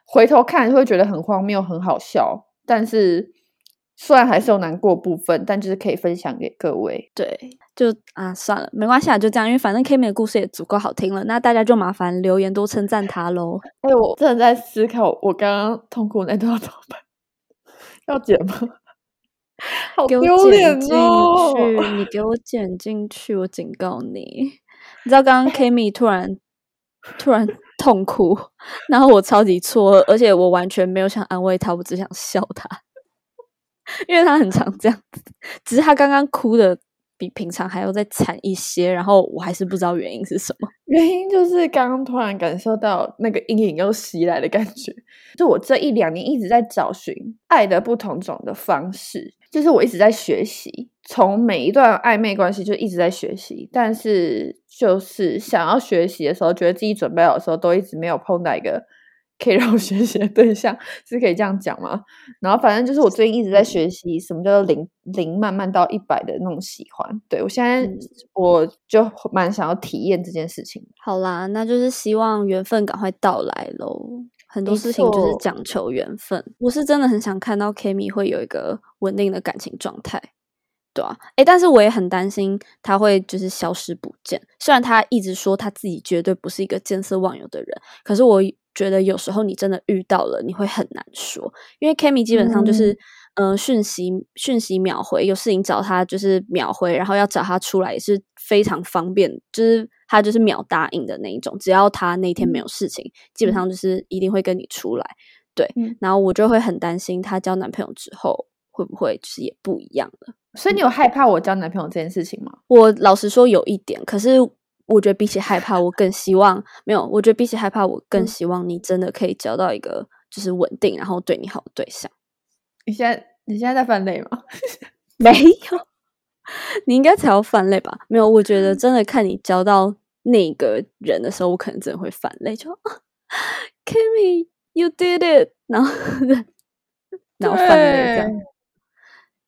回头看会觉得很荒谬、很好笑，但是虽然还是有难过部分，但就是可以分享给各位。对，就啊，算了，没关系啊，就这样，因为反正 Kimi 的故事也足够好听了，那大家就麻烦留言多称赞他喽。哎，我真的在思考，我刚刚痛苦那段怎么办？要剪吗？好丢脸哦！你给我剪进去，我警告你！你知道刚刚 Kimi 突然突然痛哭，然后我超级错愕，而且我完全没有想安慰他，我只想笑他，因为他很常这样子。只是他刚刚哭的比平常还要再惨一些，然后我还是不知道原因是什么。原因就是刚刚突然感受到那个阴影又袭来的感觉。就我这一两年一直在找寻爱的不同种的方式。就是我一直在学习，从每一段暧昧关系就一直在学习，但是就是想要学习的时候，觉得自己准备好的时候，都一直没有碰到一个可以让我学习的对象，是可以这样讲吗？然后反正就是我最近一直在学习什么叫做零零慢慢到一百的那种喜欢。对我现在我就蛮想要体验这件事情。好啦，那就是希望缘分赶快到来喽。很多事情就是讲求缘分，我是真的很想看到 Kimi 会有一个稳定的感情状态，对啊，诶，但是我也很担心他会就是消失不见。虽然他一直说他自己绝对不是一个见色忘友的人，可是我觉得有时候你真的遇到了，你会很难说，因为 Kimi 基本上就是。嗯，讯息讯息秒回，有事情找他就是秒回，然后要找他出来也是非常方便，就是他就是秒答应的那一种。只要他那天没有事情，基本上就是一定会跟你出来。对，然后我就会很担心他交男朋友之后会不会就是也不一样了。所以你有害怕我交男朋友这件事情吗？我老实说有一点，可是我觉得比起害怕，我更希望没有。我觉得比起害怕，我更希望你真的可以交到一个就是稳定然后对你好的对象。你现在你现在在犯累吗？没有，你应该才要犯累吧？没有，我觉得真的看你交到那个人的时候，我可能真的会犯累，就 Kimmy，you did it，然后然后犯累这样。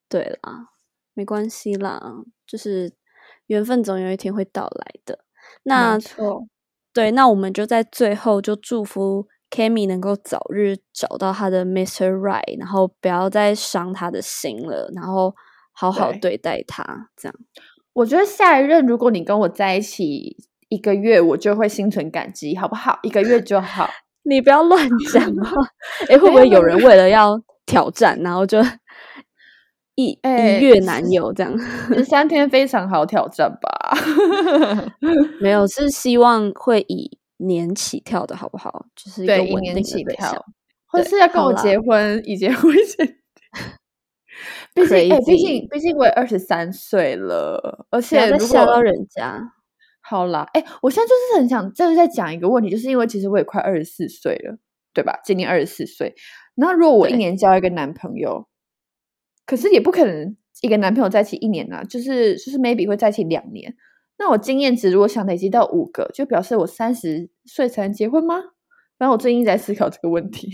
对啦，没关系啦，就是缘分总有一天会到来的。那错，对，那我们就在最后就祝福 Kami 能够早日找到他的 Mr. Right，然后不要再伤他的心了，然后好好对待他。这样，我觉得下一任如果你跟我在一起一个月，我就会心存感激，好不好？一个月就好。你不要乱讲啊！哎，会不会有人为了要挑战，然后就？一一月男友这样，三天非常好挑战吧？没有，是希望会以年起跳的好不好？就是对一年起跳，或是要跟我结婚，以结婚前。毕竟，哎，毕竟，毕竟我也二十三岁了，而且如果到人家，好啦，哎，我现在就是很想，就是在讲一个问题，就是因为其实我也快二十四岁了，对吧？今年二十四岁，那如果我一年交一个男朋友？可是也不可能一个男朋友在一起一年啊，就是就是 maybe 会在一起两年。那我经验值如果想累积到五个，就表示我三十岁才能结婚吗？然后我最近在思考这个问题。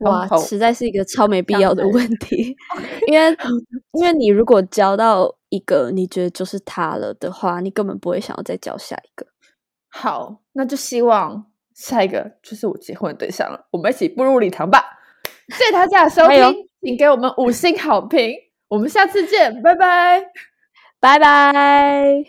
哇，实在是一个超没必要的问题。因为因为你如果交到一个你觉得就是他了的话，你根本不会想要再交下一个。好，那就希望下一个就是我结婚的对象了。我们一起步入礼堂吧。谢谢大家的收听。请给我们五星好评，我们下次见，拜拜，拜拜。